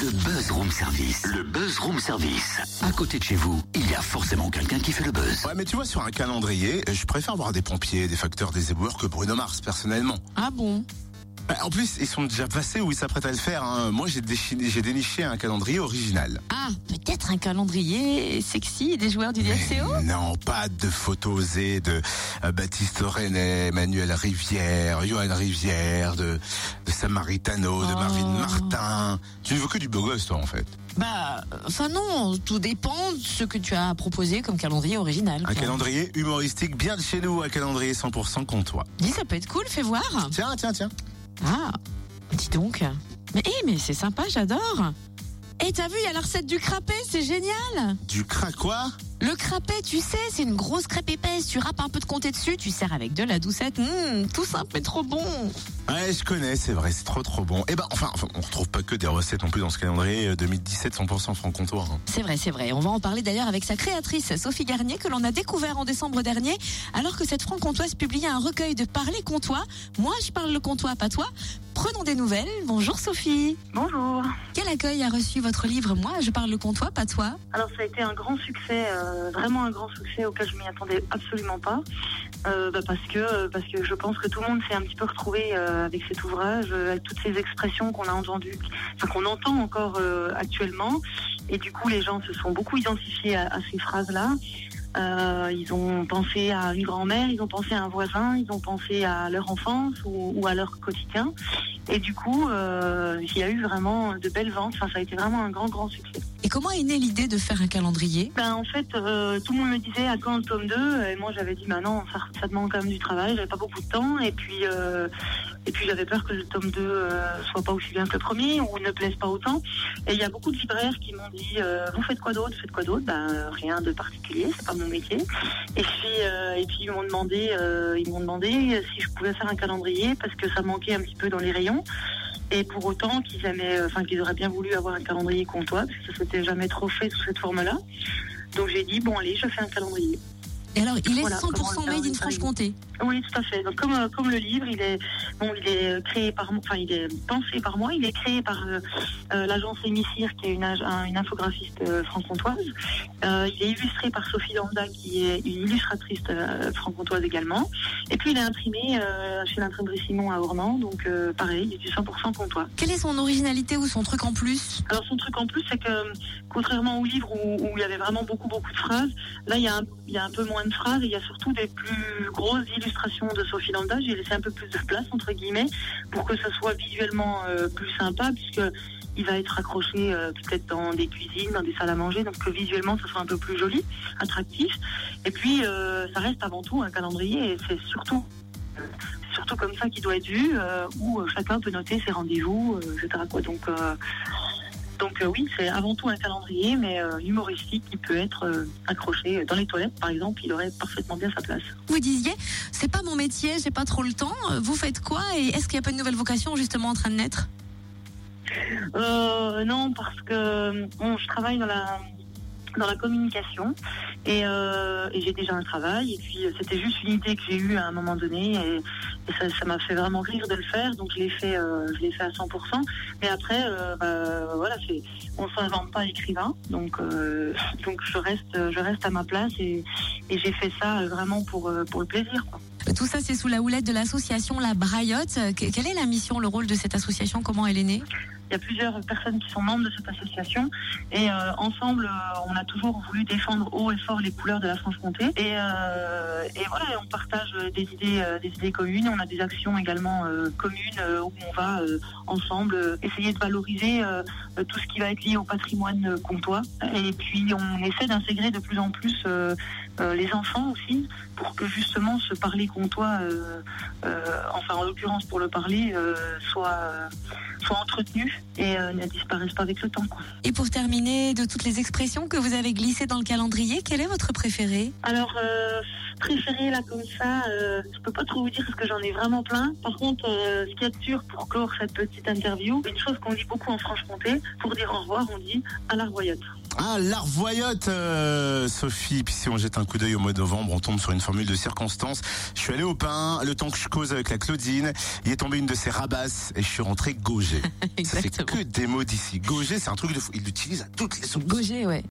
Le Buzz Room Service. Le Buzz Room Service. À côté de chez vous, il y a forcément quelqu'un qui fait le buzz. Ouais, mais tu vois, sur un calendrier, je préfère voir des pompiers, des facteurs, des éboueurs que Bruno Mars, personnellement. Ah bon? En plus, ils sont déjà passés ou ils s'apprêtent à le faire. hein. Moi, j'ai déniché un calendrier original. Ah, peut-être un calendrier sexy des joueurs du DFCO non, pas de photos osées de euh, Baptiste René, Emmanuel Rivière, Johan Rivière, de, de Samaritano, de Oh. Marvin Martin. Tu ne veux que du beau gosse, toi, en fait. Bah, enfin non, tout dépend de ce que tu as proposé comme calendrier original. Un calendrier humoristique bien de chez nous, un calendrier 100% comtois. Dis, ça peut être cool, fais voir. Tiens, tiens, tiens. Ah, dis donc. Mais, eh, mais c'est sympa, j'adore. Et t'as vu, il y a la recette du crapet, c'est génial. Du crack quoi? Le crapet, tu sais, c'est une grosse crêpe épaisse. Tu râpes un peu de comté dessus, tu sers avec de la doucette. Hum, tout simple mais trop bon. Ouais, je connais, c'est vrai, c'est trop trop bon. Et ben, enfin, enfin, on retrouve pas que des recettes non plus dans ce calendrier euh, 2017 100% franc-comtois. hein. C'est vrai, c'est vrai. On va en parler d'ailleurs avec sa créatrice, Sophie Garnier, que l'on a découvert en décembre dernier, alors que cette franc-comtoise publiait un recueil de parler comtois. Moi, je parle le comtois, pas toi. Prenons des nouvelles. Bonjour Sophie. Bonjour. Quel accueil a reçu votre livre Moi, je parle le comtois, pas toi? Alors ça a été un grand succès, euh, vraiment un grand succès auquel je m'y attendais absolument pas, Euh, bah, parce que parce que je pense que tout le monde s'est un petit peu retrouvé euh, avec cet ouvrage, euh, avec toutes ces expressions qu'on a entendues, qu'on entend encore euh, actuellement, et du coup les gens se sont beaucoup identifiés à, ces phrases-là. Euh, ils ont pensé à une grand-mère, ils ont pensé à un voisin, ils ont pensé à leur enfance ou à leur quotidien. Et du coup, euh, il y a eu vraiment de belles ventes. Enfin, ça a été vraiment un grand, grand succès. Et comment est née l'idée de faire un calendrier? Ben, en fait, euh, tout le monde me disait à quand le tome 2 Et moi, j'avais dit, bah non, ça, ça demande quand même du travail, j'avais pas beaucoup de temps. Et puis, euh, et puis j'avais peur que le tome 2 euh, soit pas aussi bien que le premier ou ne plaise pas autant. Et il y a beaucoup de libraires qui m'ont dit, euh, vous faites quoi d'autre? Vous faites quoi d'autre? Ben, euh, rien de particulier, c'est pas mon métier. Et puis, euh, et puis ils m'ont demandé, ils m'ont demandé si je pouvais faire un calendrier parce que ça manquait un petit peu dans les rayons. Et pour autant qu'ils aimaient, enfin qu'ils auraient bien voulu avoir un calendrier comtois, parce que ça s'était jamais trop fait sous cette forme-là. Donc j'ai dit bon allez, je fais un calendrier. Et alors, il est Voilà, 100% comment le made in Franche-Comté. Oui, tout à fait. Donc comme euh, comme le livre, il est bon, il est créé par moi, enfin il est pensé par moi, il est créé par euh, euh, l'agence Émissire qui est une, ag- un- une infographiste euh, franc-comtoise. Euh, il est illustré par Sophie Landa qui est une illustratrice euh, franc-comtoise également. Et puis il est imprimé euh, chez l'imprimerie Simon à Ornans, donc euh, pareil, il est du 100% comtois. Quelle est son originalité ou son truc en plus? Alors son truc en plus, c'est que contrairement au livre où, où il y avait vraiment beaucoup beaucoup de phrases, là il y, a un, il y a un peu moins de phrases et il y a surtout des plus grosses illustrations de Sophie Landa. J'ai laissé un peu plus de place entre guillemets pour que ce soit visuellement euh, plus sympa puisque il va être accroché euh, peut-être dans des cuisines, dans des salles à manger, donc que visuellement ce soit un peu plus joli, attractif. Et puis euh, ça reste avant tout un calendrier et c'est surtout surtout comme ça qu'il doit être vu, où chacun peut noter ses rendez-vous, etc. Donc donc euh, oui, c'est avant tout un calendrier, mais euh, humoristique qui peut être euh, accroché dans les toilettes, par exemple, il aurait parfaitement bien sa place. Vous disiez, c'est pas mon métier, j'ai pas trop le temps. Vous faites quoi Et est-ce qu'il n'y a pas une nouvelle vocation justement en train de naître? Euh, non, parce que bon, je travaille dans la dans la communication. Et, euh, et j'ai déjà un travail. Et puis c'était juste une idée que j'ai eue à un moment donné. Et, et ça m'a fait vraiment rire de le faire. Donc je l'ai fait euh, je l'ai fait à 100% mais après euh, voilà on s'invente pas écrivain. Donc donc je reste je reste à ma place. Et, et j'ai fait ça vraiment pour pour le plaisir quoi. Tout ça, c'est sous la houlette de l'association La Braillotte. Que- Quelle est la mission, le rôle de cette association? Comment elle est née? Il y a plusieurs personnes qui sont membres de cette association. Et euh, ensemble, euh, on a toujours voulu défendre haut et fort les couleurs de la Franche-Comté. Et, euh, et voilà, on partage des idées, euh, des idées communes. On a des actions également euh, communes où on va ensemble essayer de valoriser tout ce qui va être lié au patrimoine comtois. Et puis, on essaie d'intégrer de plus en plus euh, les enfants aussi pour que justement ce parler comtois, euh, euh, enfin en l'occurrence pour le parler, soit soit entretenu et ne disparaisse pas avec le temps. Quoi. Et pour terminer, de toutes les expressions que vous avez glissées dans le calendrier, quelle est votre préférée? Alors, euh, préféré là comme ça, euh, je peux pas trop vous dire parce que j'en ai vraiment plein. Par contre, euh, ce qu'il y a de sûr pour clore cette petite interview, une chose qu'on dit beaucoup en Franche-Comté, pour dire au revoir, on dit à la royotte. Ah, l'arvoyote, euh, Sophie. Puis si on jette un coup d'œil au mois de novembre, on tombe sur une formule de circonstance. Je suis allé au pain, le temps que je cause avec la Claudine, il est tombé une de ses rabasses et je suis rentré gaugé. Ça fait Exactement. que des mots d'ici. Gaugé, c'est un truc de fou. Il l'utilise à toutes les sauces. Gauger, ouais.